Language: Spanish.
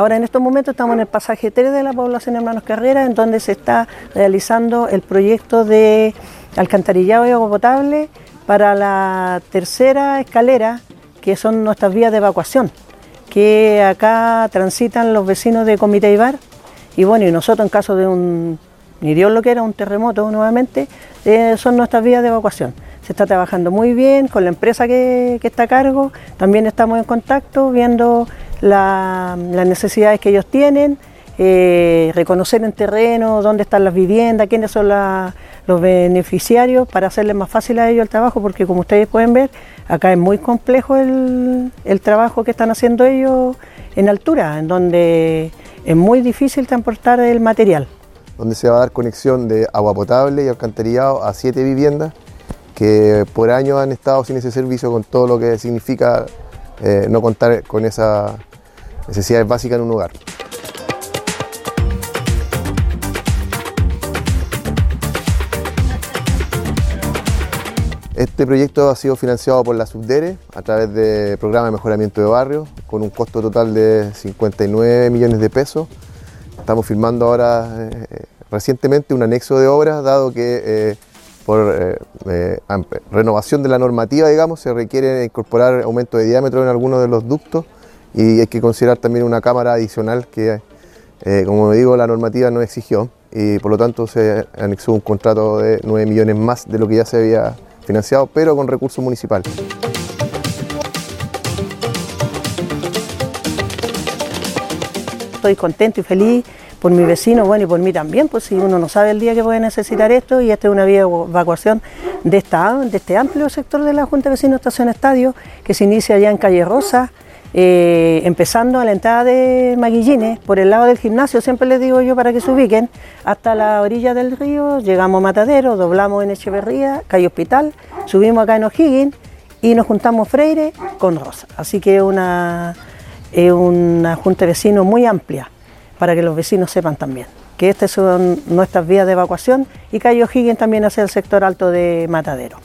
Ahora en estos momentos estamos en el pasaje 3 de la población Hermanos Carrera, en donde se está realizando el proyecto de alcantarillado y agua potable para la tercera escalera, que son nuestras vías de evacuación, que acá transitan los vecinos de Comité Ibar. Y bueno, y nosotros en caso de un, ni Dios lo que era, un terremoto nuevamente, eh, son nuestras vías de evacuación. Se está trabajando muy bien con la empresa que, está a cargo, también estamos en contacto viendo las necesidades que ellos tienen, eh, reconocer en terreno dónde están las viviendas, quiénes son los beneficiarios para hacerles más fácil a ellos el trabajo, porque como ustedes pueden ver, acá es muy complejo el trabajo que están haciendo ellos en altura, en donde es muy difícil transportar el material. Donde se va a dar conexión de agua potable y alcantarillado a siete viviendas que por años han estado sin ese servicio con todo lo que significa eh, no contar con esa necesidades básicas en un hogar. Este proyecto ha sido financiado por la Subdere a través del programa de mejoramiento de barrios con un costo total de 59 millones de pesos. Estamos firmando ahora eh, recientemente un anexo de obra, dado que eh, por eh, renovación de la normativa, digamos, se requiere incorporar aumento de diámetro en algunos de los ductos y hay que considerar también una cámara adicional que, eh, como digo, la normativa no exigió y por lo tanto se anexó un contrato de 9 millones más de lo que ya se había financiado, pero con recursos municipales. Estoy contento y feliz por mi vecino, bueno, y por mí también, pues si uno no sabe el día que puede necesitar esto, y esta es una vía de evacuación de, esta, de este amplio sector de la Junta de Vecinos Estación Estadio, que se inicia ya en Calle Rosa, eh, empezando a la entrada de Maguillines, por el lado del gimnasio, siempre les digo yo para que se ubiquen, hasta la orilla del río, llegamos a Matadero, doblamos en Echeverría, Calle Hospital, subimos acá en O'Higgins y nos juntamos Freire con Rosa. Así que es una, junta de vecinos muy amplia para que los vecinos sepan también que estas son nuestras vías de evacuación y Calle O'Higgins también hacia el sector alto de Matadero.